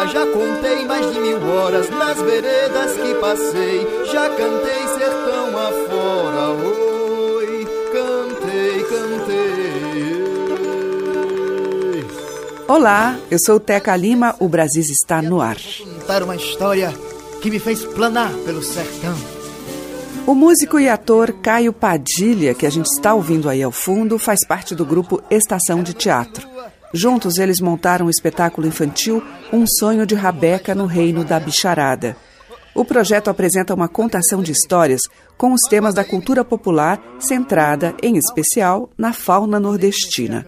Agora. Já contei mais de mil horas nas veredas que passei. Já cantei sertão afora, oi. Cantei, cantei. Olá, eu sou Teca Lima, o Brasil está no ar. Contar uma história que me fez planar pelo sertão. O músico e ator Caio Padilha, que a gente está ouvindo aí ao fundo, faz parte do grupo Estação de Teatro. Juntos eles montaram o espetáculo infantil Um Sonho de Rabeca no Reino da Bicharada. O projeto apresenta uma contação de histórias com os temas da cultura popular, centrada, em especial, na fauna nordestina.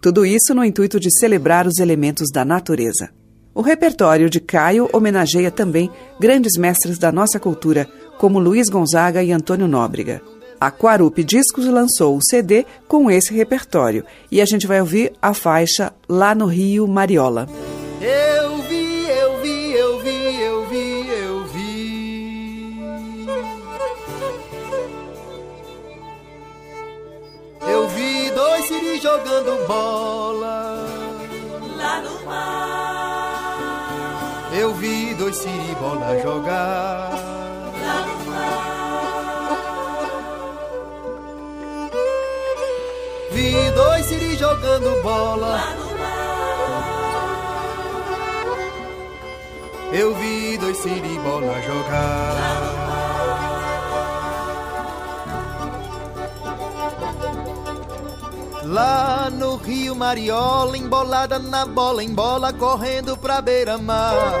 Tudo isso no intuito de celebrar os elementos da natureza. O repertório de Caio homenageia também grandes mestres da nossa cultura, como Luiz Gonzaga e Antônio Nóbrega. A Quarup Discos lançou o CD com esse repertório e a gente vai ouvir a faixa Lá no Rio Mariola. Eu vi, eu vi, eu vi, eu vi, eu vi. Eu vi dois siris jogando bola. Lá no mar. Eu vi dois siri bola jogar. Jogando bola. Eu vi dois siribola jogar. Lá no Rio Mariola, embolada na bola, em bola, correndo pra beira-mar.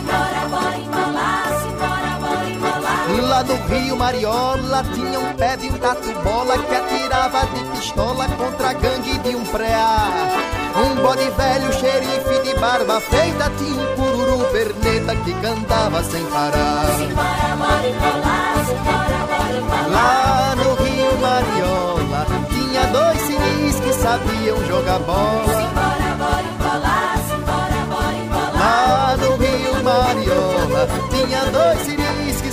Lá no Rio Mariola tinha um pé de um tatu-bola que atirava de pistola contra a gangue de um preá. Um bode velho, xerife de barba feita, tinha um cururu perneta que cantava sem parar. Lá no Rio Mariola tinha dois siris que sabiam jogar bola. Lá no Rio Mariola tinha dois siris que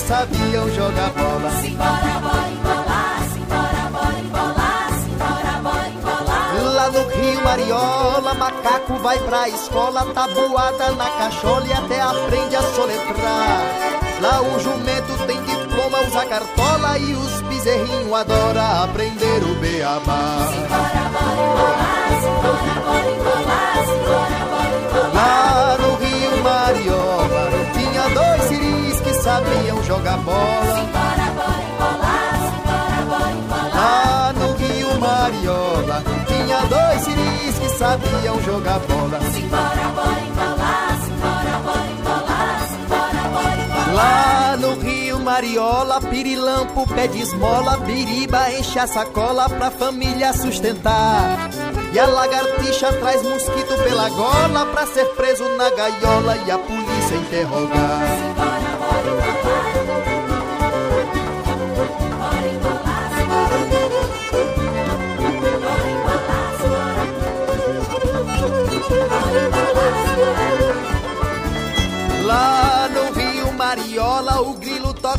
sabiam jogar bola. Lá no Rio Mariola, macaco vai pra escola, tabuada na cachola e até aprende a soletrar. Lá o jumento tem diploma, usa cartola e os bezerrinhos adora aprender o beabá. Lá jogar bola. Lá no Rio Mariola, tinha dois siris que sabiam jogar bola. Lá no Rio Mariola, pirilampo pede esmola, biriba enche a sacola pra família sustentar. E a lagartixa traz mosquito pela gola pra ser preso na gaiola e a polícia interrogar. Lá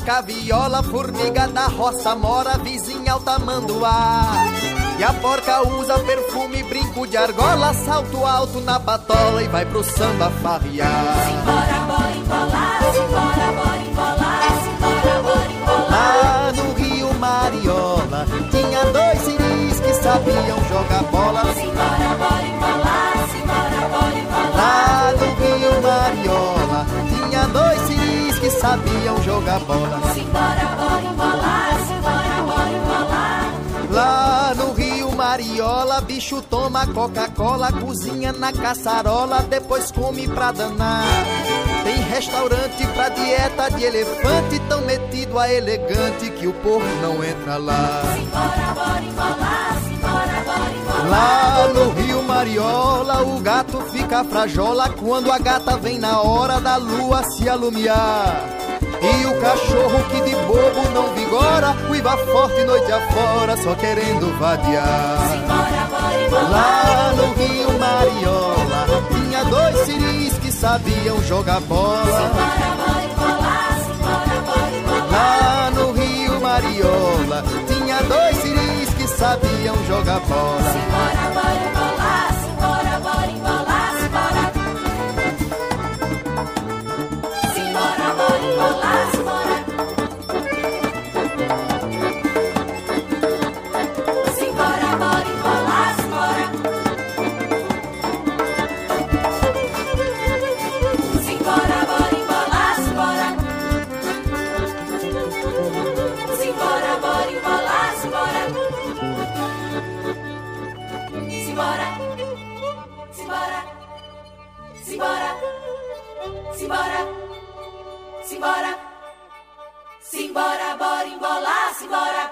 grilo toca viola, formiga da roça mora, vizinha ao tamanduá. E a porca usa perfume, brinco de argola, salto alto na patola e vai pro samba farrear. Lá no Rio Mariola. Tinha dois ciris que sabiam jogar bola. Simbora, bora embolar, simbora, bora embolar. Lá no Rio Mariola. Tinha dois ciris que sabiam jogar bola. Simbora, bora embolar, simbora, bora embolar. Lá no Rio Mariola, bicho toma Coca-Cola, cozinha na caçarola, depois come pra danar. Tem restaurante pra dieta de elefante, tão metido a elegante que o povo não entra lá. Simbora, bora embolar, simbora, bora embolar. Lá no Rio Mariola, o gato fica frajola quando a gata vem na hora da lua se alumiar. E o cachorro que de bobo não vigora, uiva forte noite afora, só querendo vadiar. Simbora, bora embolar. Lá no Rio Mariola, tinha dois ciris que sabiam jogar bola. Simbora, bora embolar, simbora, bora embolar. Lá no Rio Mariola, tinha dois ciris que sabiam jogar bola. Simbora, bora embolar, embolar,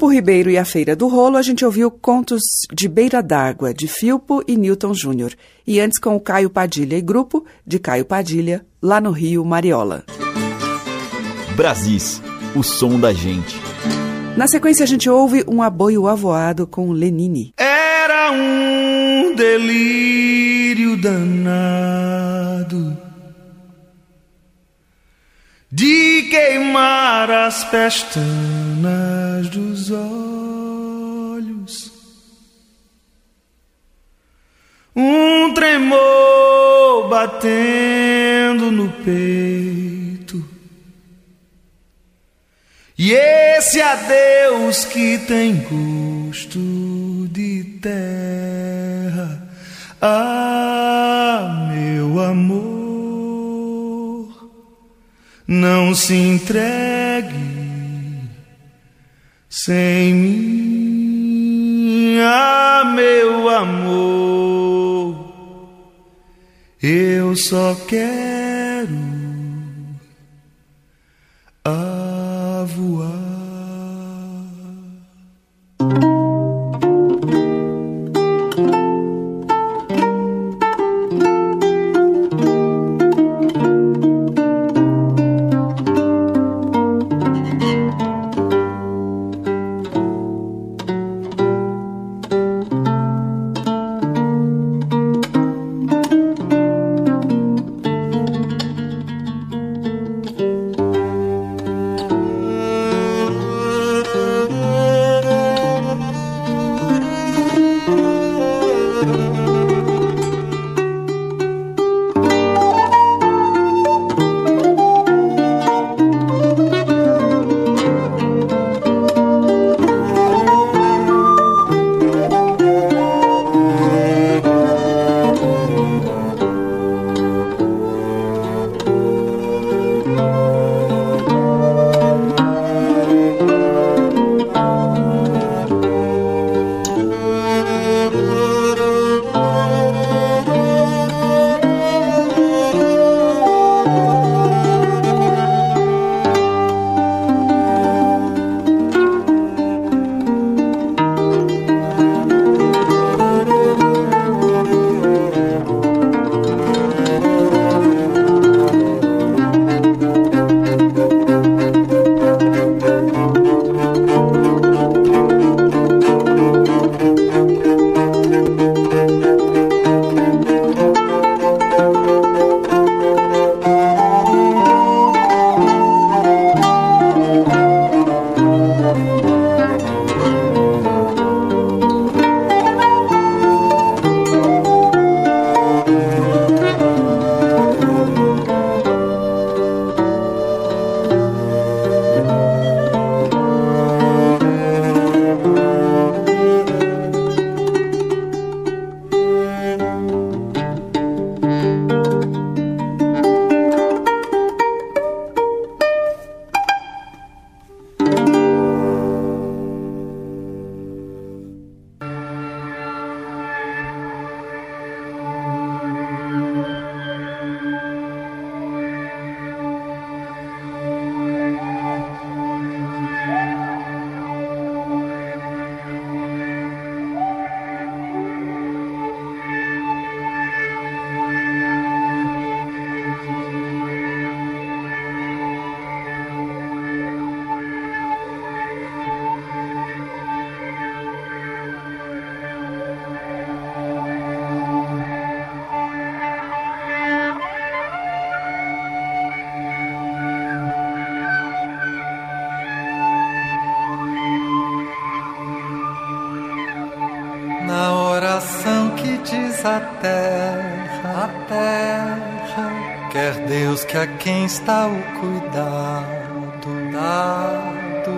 Com o Filpo Ribeiro e a Feira do Rolo, a gente ouviu contos de Beira d'Água, de Filpo e Newton Júnior. E antes com o Caio Padilha e Grupo, de Caio Padilha, lá no Rio Mariola. Brasis, o som da gente. Na sequência, a gente ouve um aboio avoado com Lenine. Era um delírio danado queimar as pestanas dos olhos. Um tremor batendo no peito. E esse adeus que tem gosto de terra. Ah, meu amor não se entregue sem mim, ah, meu amor. Eu só quero quem está o cuidado dado,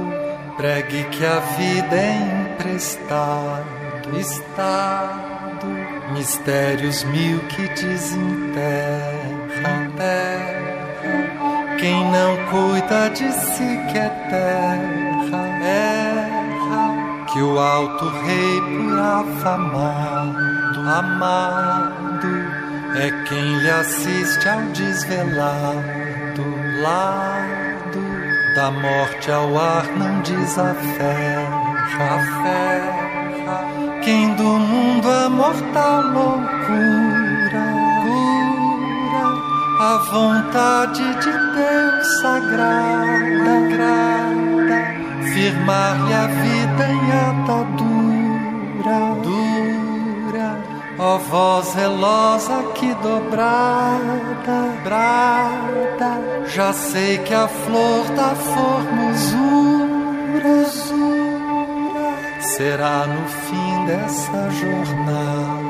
pregue que a vida é emprestado, estado, mistérios mil que desenterram terra. Quem não cuida de si que é terra, erra, que o alto rei por afamado, amado é quem lhe assiste ao desvelado lado da morte ao ar não desaferra. Quem do mundo a mortal loucura cura a vontade de Deus sagrada, grada, firmar-lhe a vida em atadura, ó voz zelosa que dobrada, brada, já sei que a flor da formosura, será no fim dessa jornada.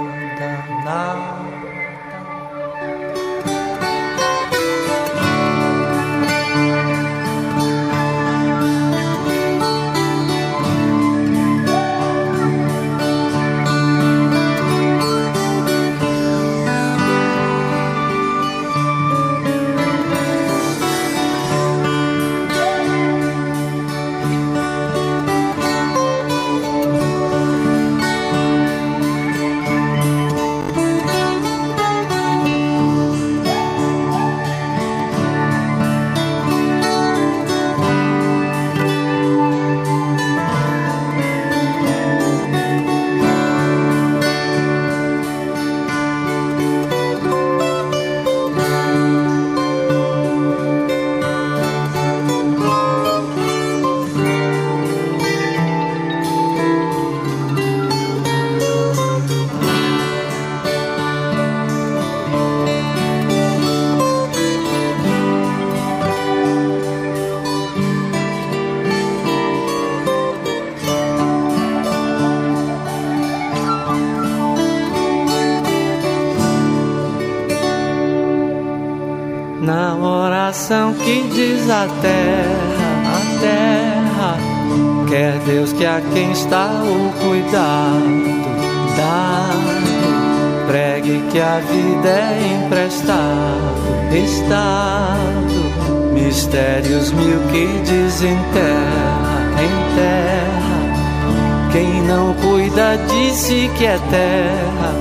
Que desenterra, em terra, quem não cuida si que é terra,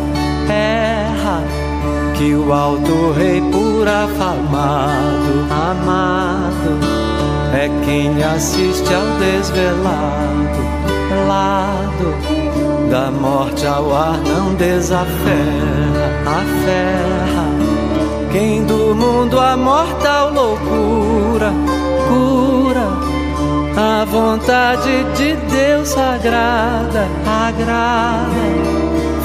erra que o alto rei por afamado, amado, é quem assiste ao desvelado lado. Da morte ao ar não desaferra, aferra. Quem do mundo a mortal loucura cura a vontade de Deus sagrada, agrada.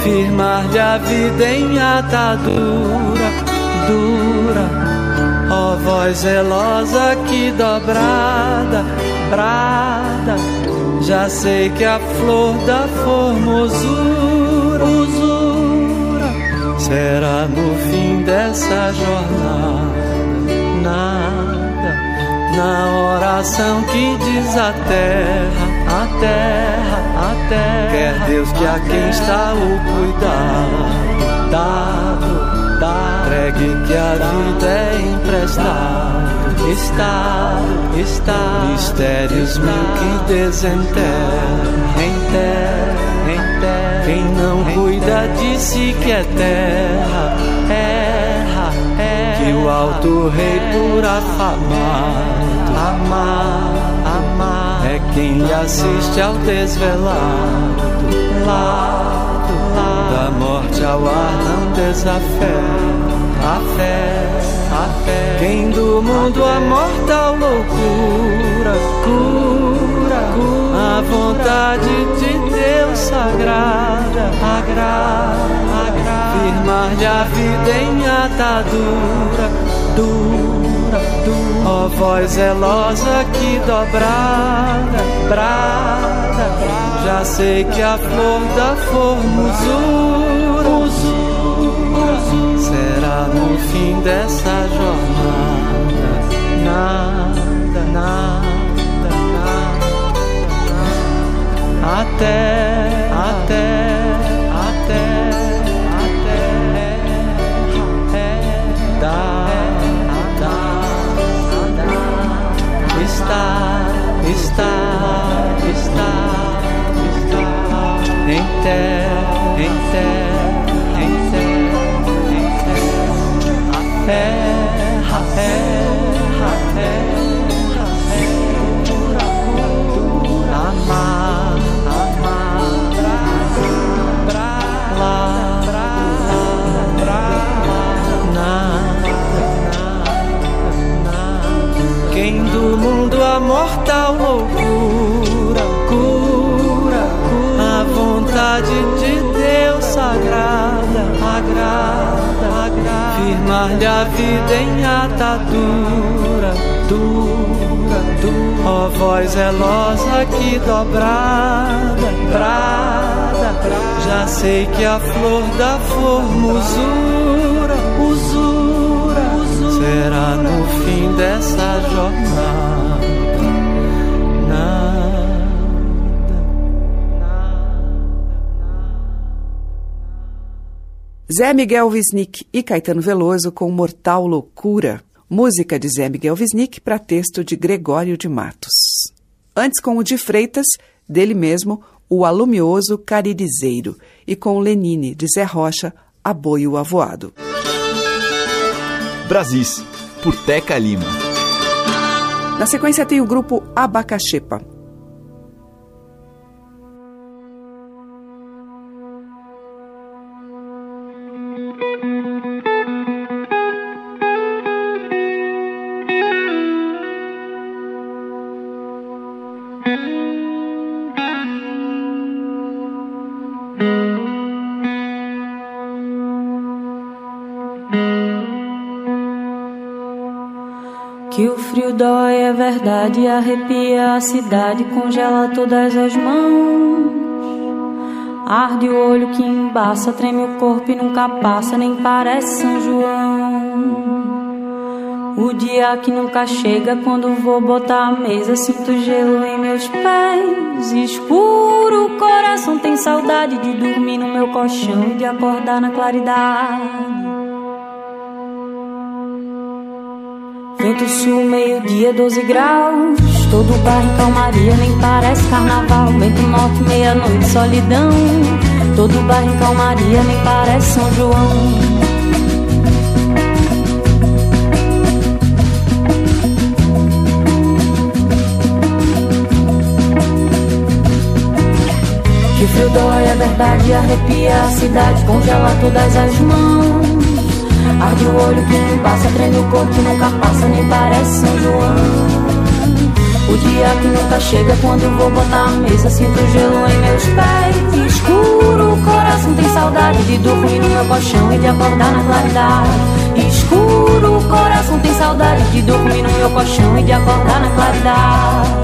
Firmar-lhe a vida em atadura dura. Ó voz zelosa que dobrada, brada, já sei que a flor da formosura usura, será no fim dessa jornada. nada, na oração que diz a terra, a terra a terra. Quer Deus que a quem está o cuidar, dado, dado, entregue que a vida é emprestado, estado, estado, mistérios mil que desenterra, em terra, em terra. Quem não cuida de si que é terra, erra, erra, que o alto rei por afamado, amado é quem lhe assiste ao desvelado lado, da morte ao ar não desafé a fé, a fé. Quem do mundo a mortal loucura cura, a vontade de Deus sagrada, agrada, agrada. firmar-lhe a vida em atadura dura, dura. Ó voz zelosa que dobrada, brada, brada, já sei que a flor da formosura será no fim dessa a vida em atadura, dura, dura, ó voz zelosa que dobrada, brada, brada, já sei que a flor da formosura, usura, usura, será no fim dessa jornada. Zé Miguel Wisnik e Caetano Veloso com Mortal Loucura, música de Zé Miguel Wisnik para texto de Gregório de Matos. Antes com o de Freitas, dele mesmo, o alumioso Caririzeiro, e com Lenine, de Zé Rocha, Aboio Avoado. Brasis, por Teca Lima. Na sequência tem o grupo Abacaxepa. Dói é verdade, arrepia a cidade, congela todas as mãos. Arde o olho que embaça, treme o corpo e nunca passa, nem parece São João. O dia que nunca chega, quando vou botar a mesa, sinto gelo em meus pés. Escuro, o coração tem saudade de dormir no meu colchão e de acordar na claridade. Vento sul, meio-dia, 12 graus. Todo bar em calmaria, nem parece carnaval. Vento norte, meia-noite, solidão. Todo bar em calmaria, nem parece São João. Que o frio dói, é verdade, arrepia a cidade, congela todas as mãos. Arde o olho que passa, treme o corpo nunca passa, nem parece São João. O dia que nunca chega, quando vou botar a mesa, sinto gelo em meus pés. Escuro, o coração tem saudade de dormir no meu colchão e de acordar na claridade. Escuro, o coração tem saudade de dormir no meu colchão e de acordar na claridade.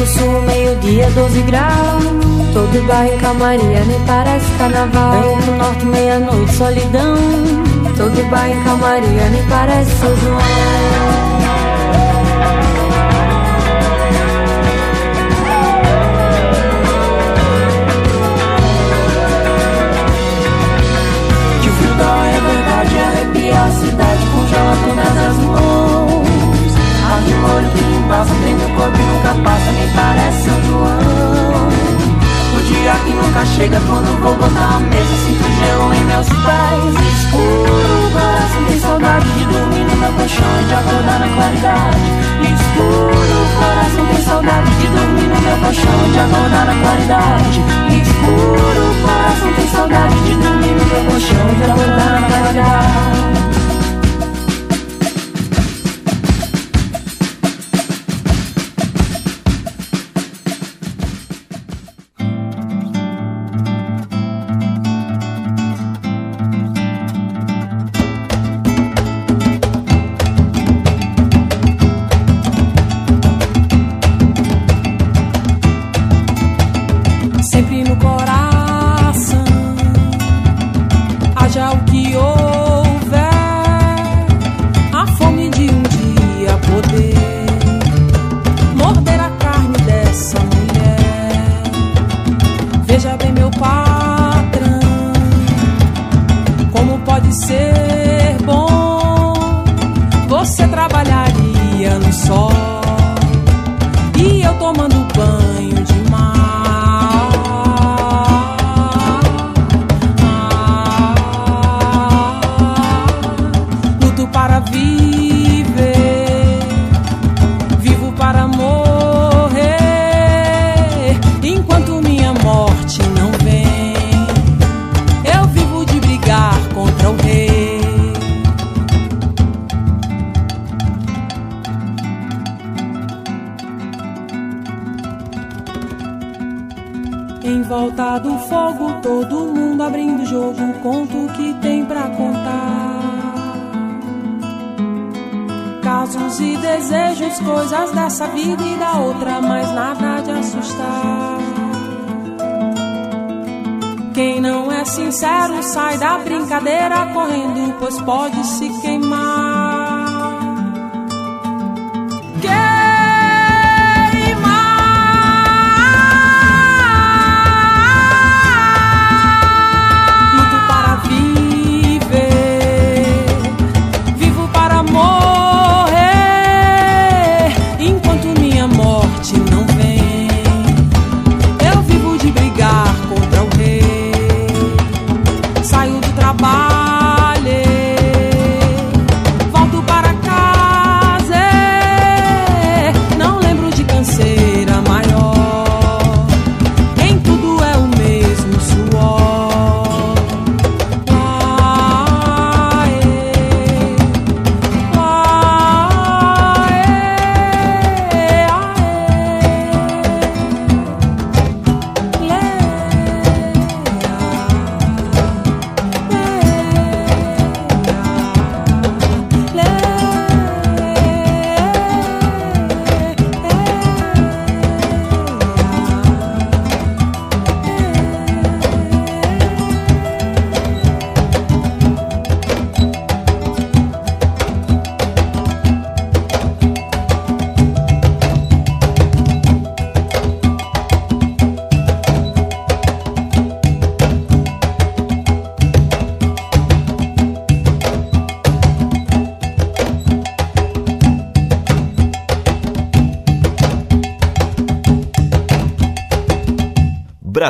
Vento sul, meio-dia, 12 graus. Todo bar em calmaria, nem parece carnaval. Vento norte, meia-noite, solidão. Todo bar em calmaria, nem parece São João. É cidade, congela todas as mãos. Arde o olho embaça, treme o corpo e nunca passa, nem parece São João. O dia que nunca chega, quando vou botar a mesa, sinto gelo em meus pés. Escuro, coração tem saudade de dormir no meu colchão e de acordar na claridade. Escuro, coração tem saudade de dormir no meu colchão e de acordar na claridade. Escuro, coração tem saudade de dormir no meu colchão e de acordar na claridade. Que houver,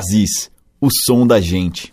Brasis, o som da gente.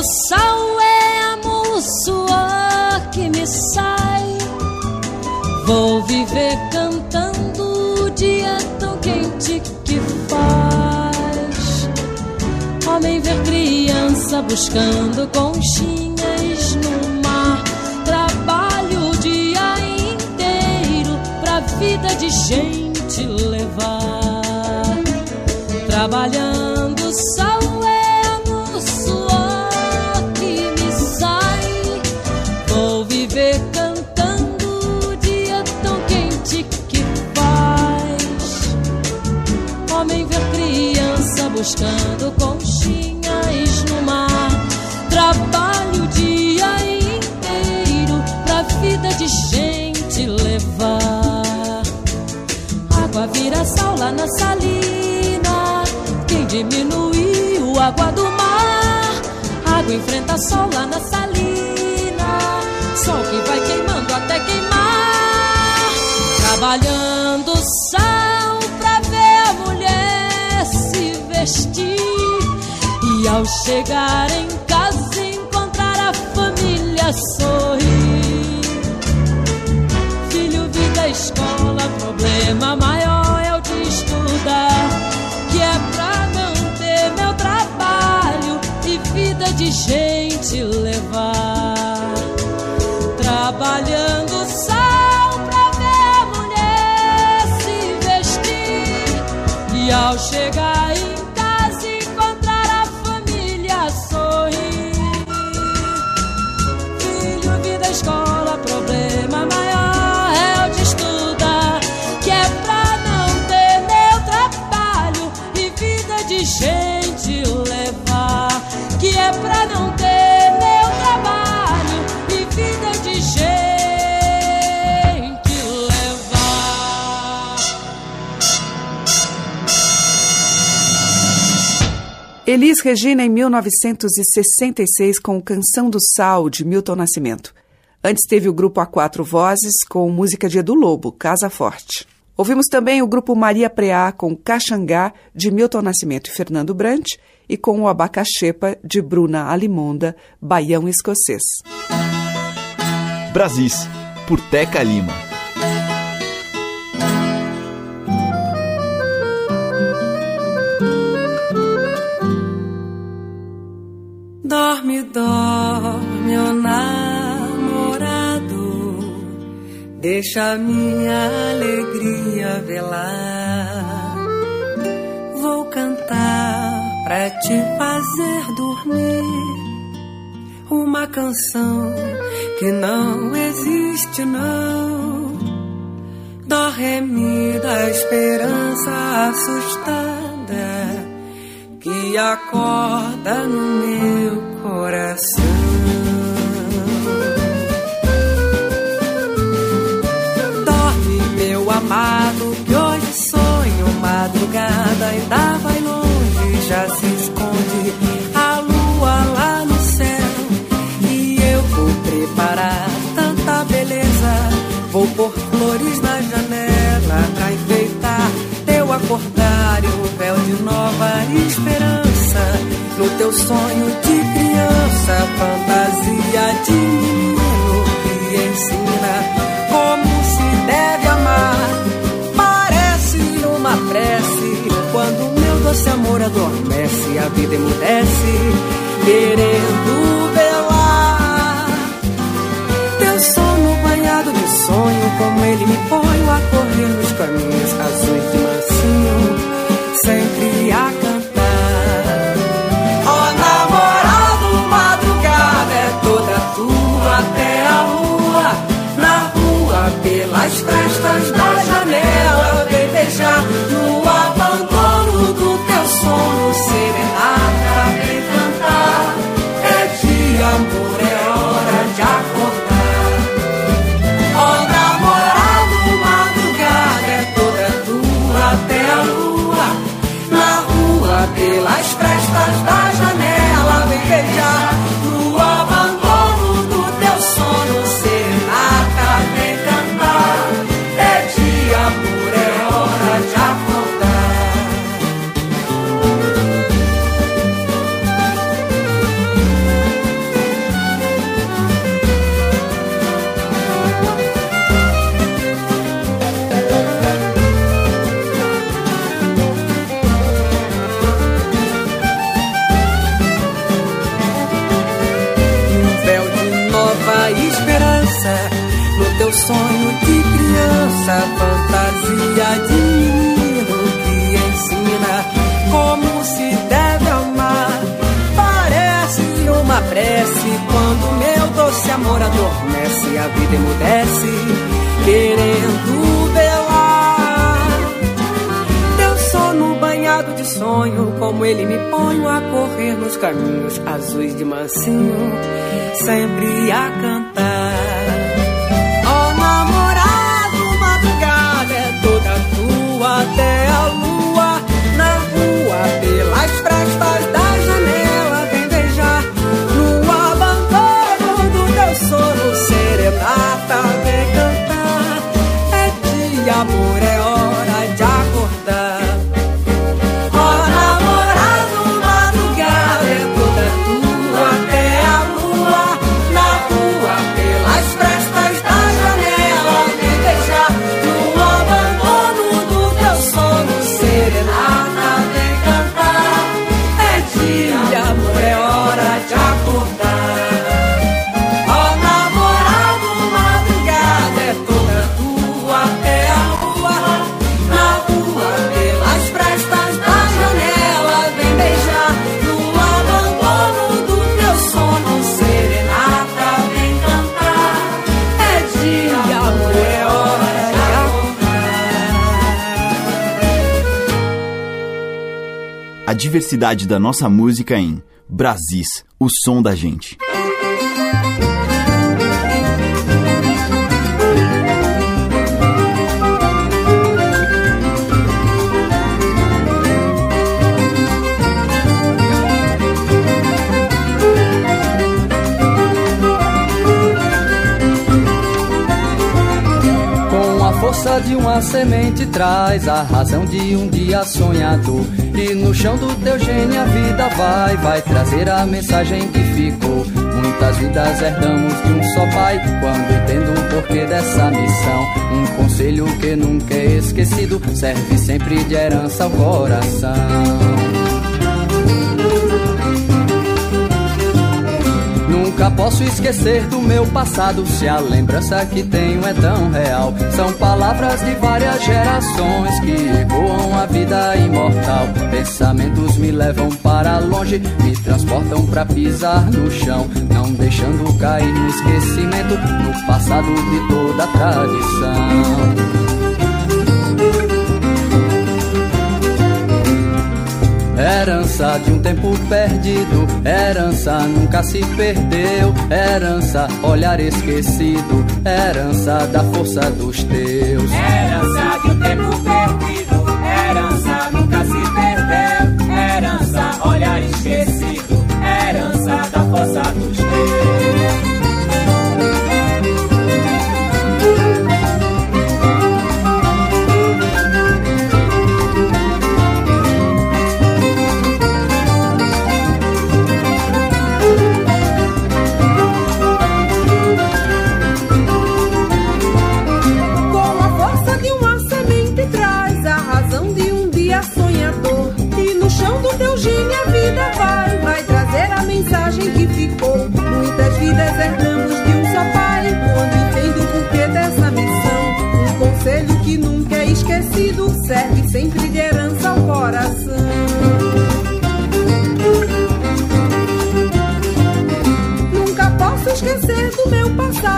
O é amor, suor que me sai. Vou viver cantando o dia tão quente que faz. Homem ver criança buscando conchinhas no mar. Trabalho o dia inteiro pra vida de gente levar. Trabalhando sal buscando conchinhas no mar. Trabalho o dia inteiro pra vida de gente levar. Água vira sal lá na salina. Quem diminuiu a água do mar? Água enfrenta sol lá na salina. Sol que vai queimando até queimar. Trabalhando E ao chegar em casa encontrar a família sorrir. Filho, vida, escola, problema maior é o de estudar. Que é pra não ter meu trabalho e vida de gente levar. Trabalhando Escola, problema maior é o de estudar. Que é pra não ter meu trabalho e vida de gente levar. Que é pra não ter meu trabalho e vida de gente levar. Elis Regina em 1966 com Canção do Sal, de Milton Nascimento. Antes teve o grupo A Quatro Vozes com música de Edu Lobo, Casa Forte. Ouvimos também o grupo Maria Preá com Caxangá, de Milton Nascimento e Fernando Brant, e com o Abacaxepa, de Bruna Alimonda, Baião Escocês. Brasis, por Teca Lima. Dorme, dorme, ó deixa minha alegria velar. Vou cantar pra te fazer dormir uma canção que não existe, não. Dó, ré, mi da esperança assustada que acorda no meu coração. Vou pôr flores na janela pra enfeitar teu acordar e o véu de nova esperança. No teu sonho de criança, fantasia de menino que ensina como se deve amar. Parece uma prece quando meu doce amor adormece, a vida emudece, querendo como ele me põe a correr nos caminhos azuis de mansinho, sempre a cantar. Ó namorado, madrugada é toda tua até a lua, na rua, pelas frestas da janela, vem beijar no abandono do teu sono, serenata, vem cantar. É dia, amor, sonho de criança, fantasia de menino que ensina como se deve amar. Parece uma prece quando meu doce amor adormece, a vida emudece, querendo velar. Eu sono banhado de sonho, como ele me ponho a correr nos caminhos azuis de mansinho, sempre a cantar. Rua pelas diversidade da nossa música em Brasis, o som da gente. Com a força de uma semente traz a razão de um dia sonhador. E no chão do teu gênio a vida vai, vai trazer a mensagem que ficou. Muitas vidas herdamos de um só pai, quando entendo o porquê dessa missão. Um conselho que nunca é esquecido, serve sempre de herança ao coração. Nunca posso esquecer do meu passado. Se a lembrança que tenho é tão real São palavras de várias gerações Que ecoam a vida imortal. Pensamentos me levam para longe Me transportam pra pisar no chão Não deixando cair no esquecimento No passado de toda a tradição Herança de um tempo perdido, herança nunca se perdeu. Herança, olhar esquecido, herança da força dos teus. Herança de um tempo perdido, herança nunca se perdeu. Herança, olhar esquecido, herança da força dos teus.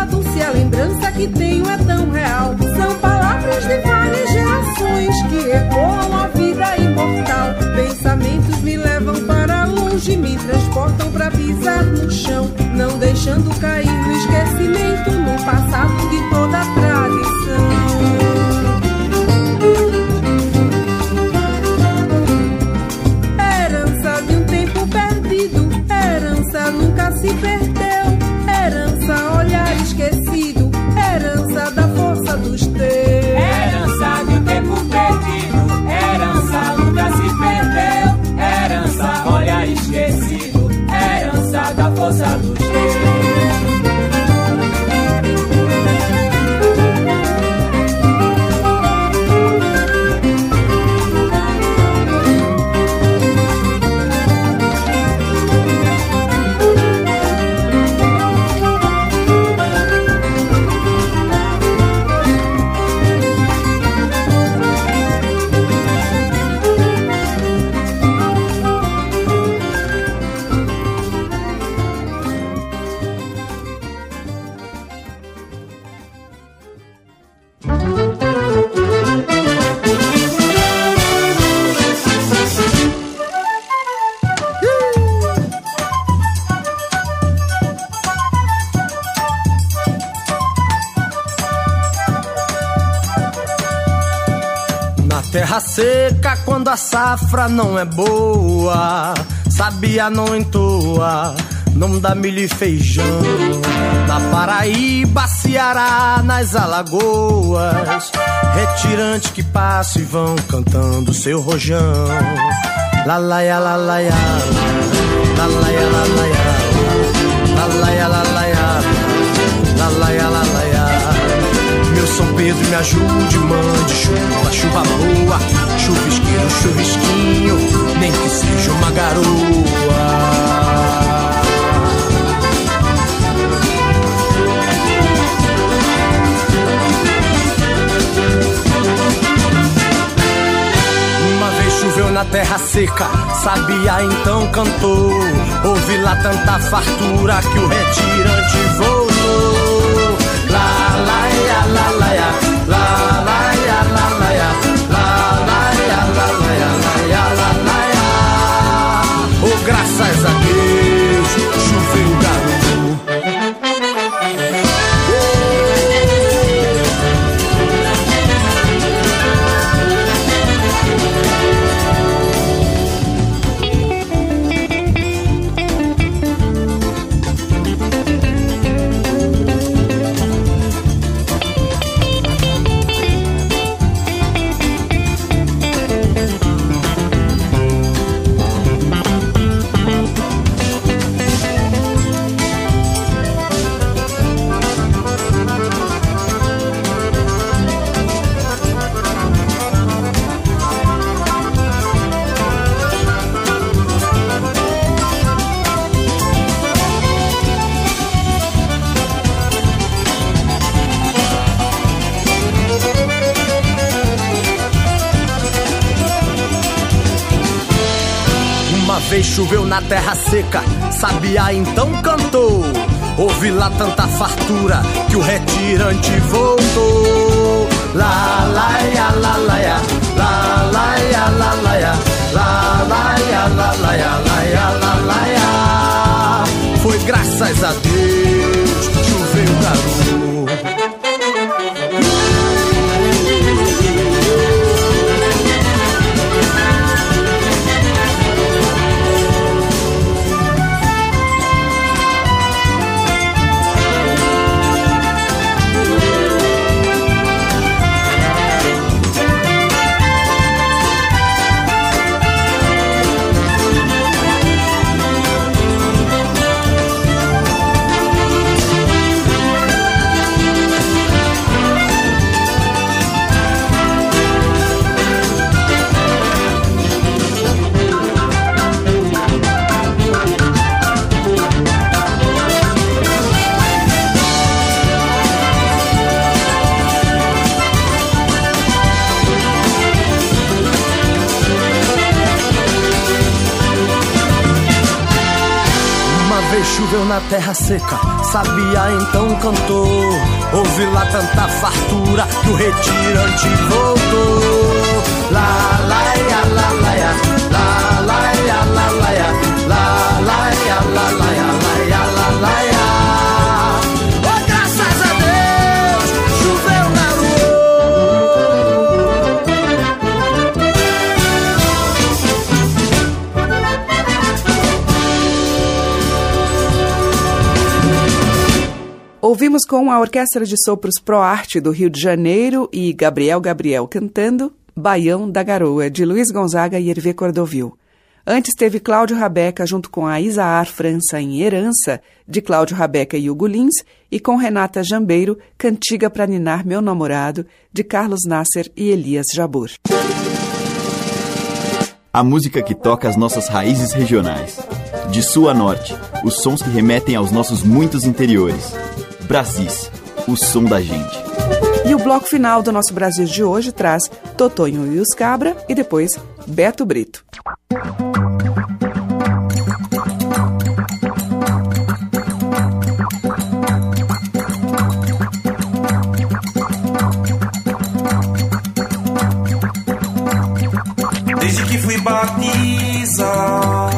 Passado Se a lembrança que tenho é tão real. São palavras de várias gerações Que ecoam a vida imortal. Pensamentos me levam para longe Me transportam pra pisar no chão. Não deixando cair no esquecimento No passado de toda a tradição seca quando a safra não é boa. Sabia não entoa, não dá milho e feijão. Na Paraíba, Ceará, nas Alagoas, retirantes que passam e vão cantando seu rojão. Lalaia, lalaia, lalaia, lalaia, lalaia, lalaia, lalaia, lalaia. Pedro me ajude, mande chuva, chuva boa, chuvisqueiro, chuvisquinho, nem que seja uma garoa. Choveu na terra seca, sabia então cantou. Ouvi lá tanta fartura que o retirante voltou. Lá, lá, ia, lá, na terra seca, sabia então cantou. Ouvi lá tanta fartura que o retirante voltou. Lá, lá, ia, lá, lá, ia, lá, lá, ia, lá, lá, ia, lá, ia, lá, ia, lá, ia. Foi graças a Deus, choveu garoto. Choveu na terra seca, sabia então cantou. Ouvi lá tanta fartura que o retirante voltou. Lá, lá, Ouvimos com a Orquestra de Sopros Pro Arte do Rio de Janeiro e Gabriel Gabriel cantando Baião da Garoa, de Luiz Gonzaga e Hervé Cordovil. Antes teve Cláudio Rabeca junto com a Isaar França em Herança, de Cláudio Rabeca e Hugo Lins, e com Renata Jambeiro, Cantiga pra Ninar Meu Namorado, de Carlos Nasser e Elias Jabur. A música que toca as nossas raízes regionais. De sul a norte, os sons que remetem aos nossos muitos interiores. Brasis, o som da gente. E o bloco final do nosso Brasil de hoje traz Totonho e os Cabra e depois Beto Brito. Desde que fui batizado,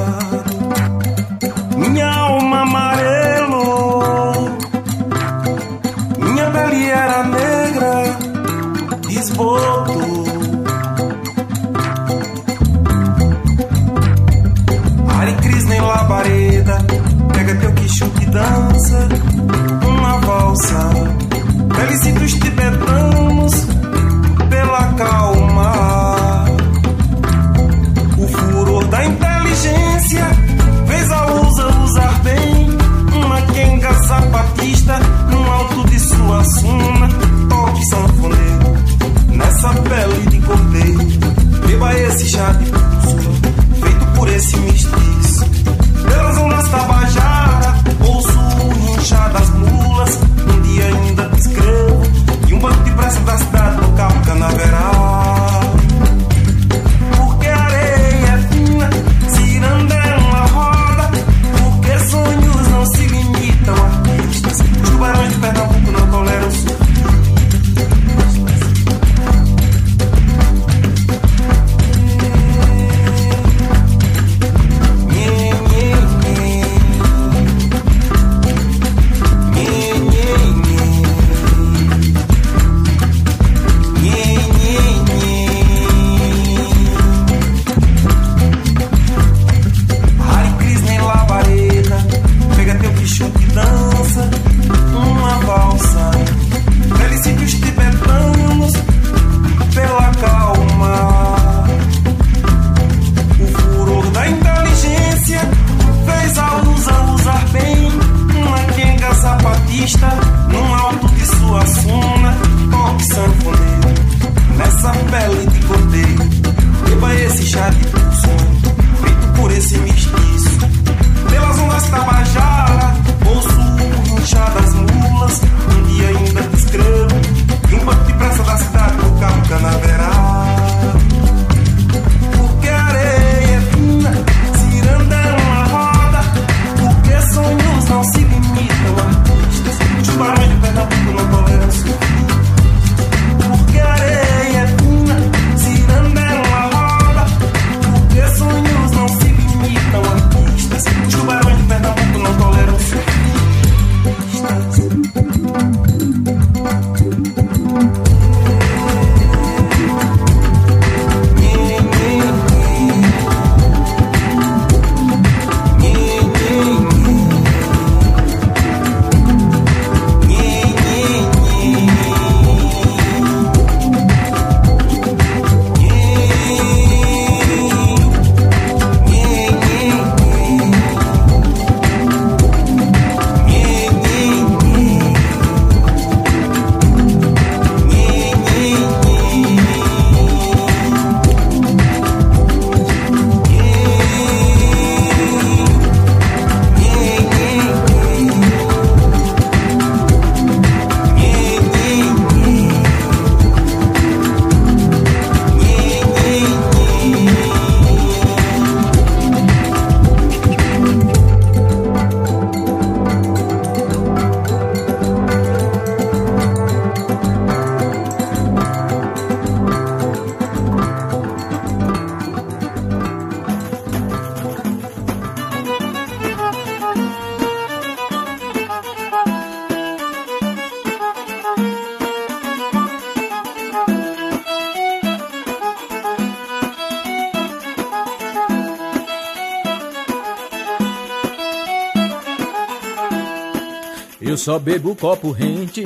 Eu só bebo copo rente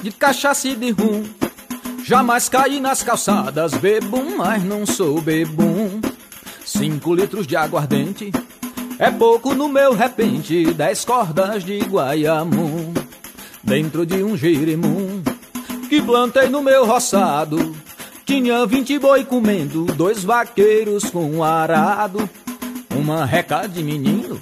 de cachaça e de rum. Jamais caí nas calçadas, bebo, mas não sou bebum. Cinco litros de aguardente é pouco no meu repente. Dez cordas de guaiamum dentro de um jerimum que plantei no meu roçado. Tinha vinte boi comendo, dois vaqueiros com um arado, uma reca de menino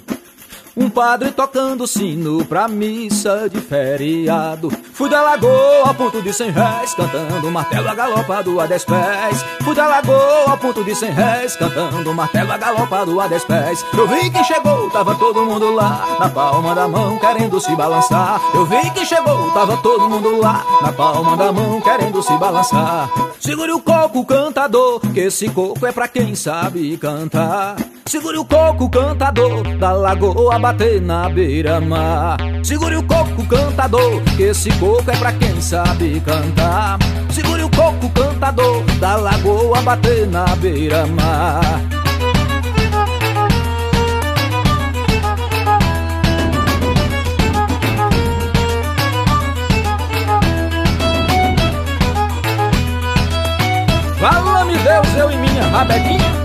um padre tocando sino pra missa de feriado. Fui da lagoa a ponto de cem réis, cantando martelo a galopado a dez pés. Fui da lagoa a ponto de cem réis, cantando martelo a galopado a dez pés. Eu vi que chegou, tava todo mundo lá, na palma da mão, querendo se balançar. Eu vi que chegou, tava todo mundo lá, na palma da mão, querendo se balançar. Segure o coco, cantador, que esse coco é pra quem sabe cantar. Segure o coco, cantador, da lagoa bater na beira-mar. Segure o coco, cantador, que esse coco é pra quem sabe cantar. Segure o coco, cantador, da lagoa bater na beira-mar. Fala-me Deus, eu e minha rabequinha.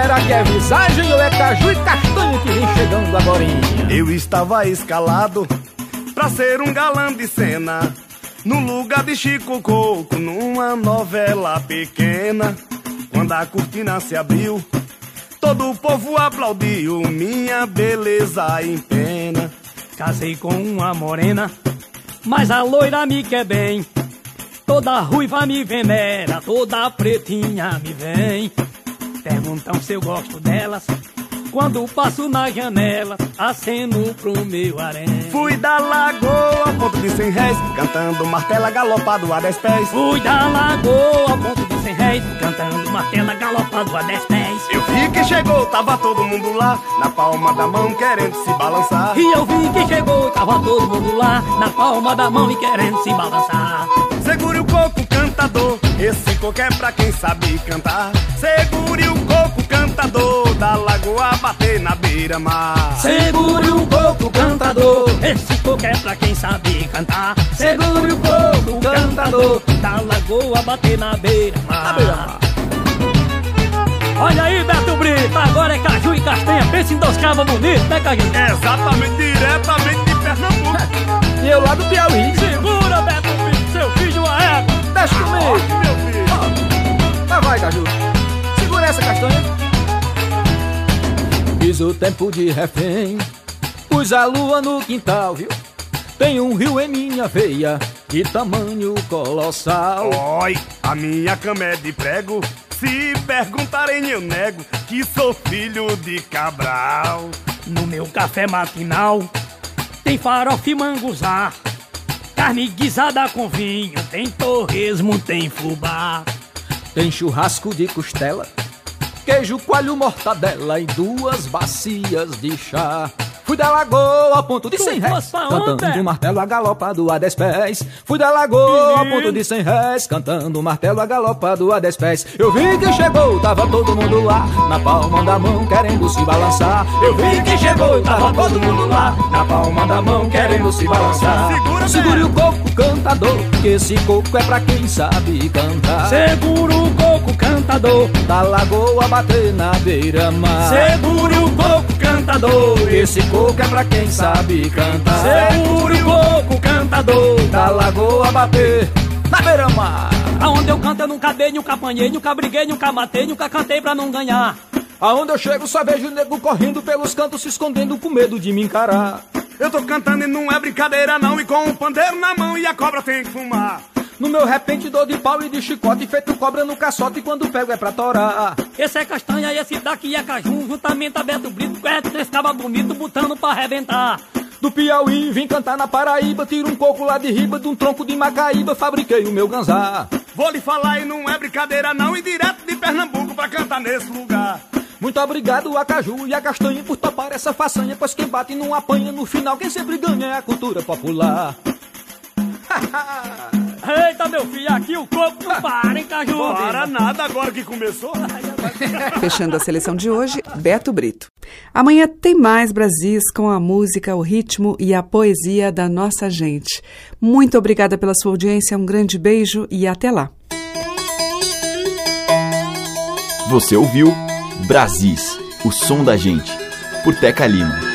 Será que é visagem ou é caju e castanha que vem chegando agora? Eu estava escalado pra ser um galã de cena. No lugar de Chico Coco, numa novela pequena. Quando a cortina se abriu, todo o povo aplaudiu. Minha beleza em pena. Casei com uma morena, mas a loira me quer bem. Toda ruiva me venera, toda pretinha me vem. Perguntam se eu gosto delas. Quando passo na janela, aceno pro meu harém. Fui da lagoa, ponto de cem réis, cantando martela galopado a dez pés. Fui da lagoa, ponto de cem réis, cantando martela galopado a dez pés. Eu vi que chegou, tava todo mundo lá, na palma da mão querendo se balançar. E eu vi que chegou, tava todo mundo lá, na palma da mão e querendo se balançar. Segure o coco, cantador, esse coco é pra quem sabe cantar. Segure o coco, cantador, da lagoa bater na beira-mar. Segure o coco, cantador, esse coco é pra quem sabe cantar. Segure o coco, cantador, da lagoa bater na beira-mar. Beira Olha aí, Beto Brito, agora é caju e castanha. Pensa em dois cabos bonitos, né, Caju? Exatamente, diretamente de Pernambuco. E eu lá do Piauí. Segura, Deixa comigo. Meu filho. Mas vai, Caju. Segura essa castanha. Fiz o tempo de refém. Pus a lua no quintal, viu? Tem um rio em minha veia, de tamanho colossal. Oi, a minha cama é de prego. Se perguntarem, eu nego que sou filho de Cabral. No meu café matinal tem farofa e manguzá. Carne guisada com vinho, tem torresmo, tem fubá. Tem churrasco de costela, queijo, coalho, mortadela e duas bacias de chá. Fui da lagoa a ponto de Tu cem réis, cantando um martelo a galopado a dez pés. Fui da lagoa a ponto de cem réis, cantando martelo a galopado a dez pés. Eu vi que chegou, tava todo mundo lá, na palma da mão querendo se balançar. Eu vi que chegou, tava todo mundo lá, na palma da mão querendo se balançar. Segura, Segure o coco, cantador, que esse coco é pra quem sabe cantar. Segura o coco, cantador. Da lagoa bater na beira-mar. Segure o coco, cantador. Esse coco é pra quem sabe cantar. Segure o coco, cantador. Da lagoa bater na beira-mar. Aonde eu canto eu nunca dei, nunca apanhei, nunca briguei, nunca matei, nunca cantei pra não ganhar. Aonde eu chego só vejo o nego correndo pelos cantos se escondendo com medo de me encarar. Eu tô cantando e não é brincadeira não, e com um pandeiro na mão e a cobra tem que fumar. No meu repente dou de pau e de chicote feito cobra no caçote e quando pego é pra torar. Esse é castanha e esse daqui é caju, juntamente aberto brito, é três cabas bonito, botando pra arrebentar. Do Piauí vim cantar na Paraíba, tiro um coco lá de riba de um tronco de Macaíba, fabriquei o meu ganzá. Vou lhe falar e não é brincadeira não, e direto de Pernambuco pra cantar nesse lugar. Muito obrigado a Caju e a Castanha por topar essa façanha, pois quem bate não apanha, no final quem sempre ganha é a cultura popular. Eita, meu filho, aqui o corpo não para, hein, Caju? Para nada agora que começou. Fechando a seleção de hoje, Beto Brito. Amanhã tem mais Brasis com a música, o ritmo e a poesia da nossa gente. Muito obrigada pela sua audiência, um grande beijo e até lá. Você ouviu Brasis, o som da gente, por Teca Lima.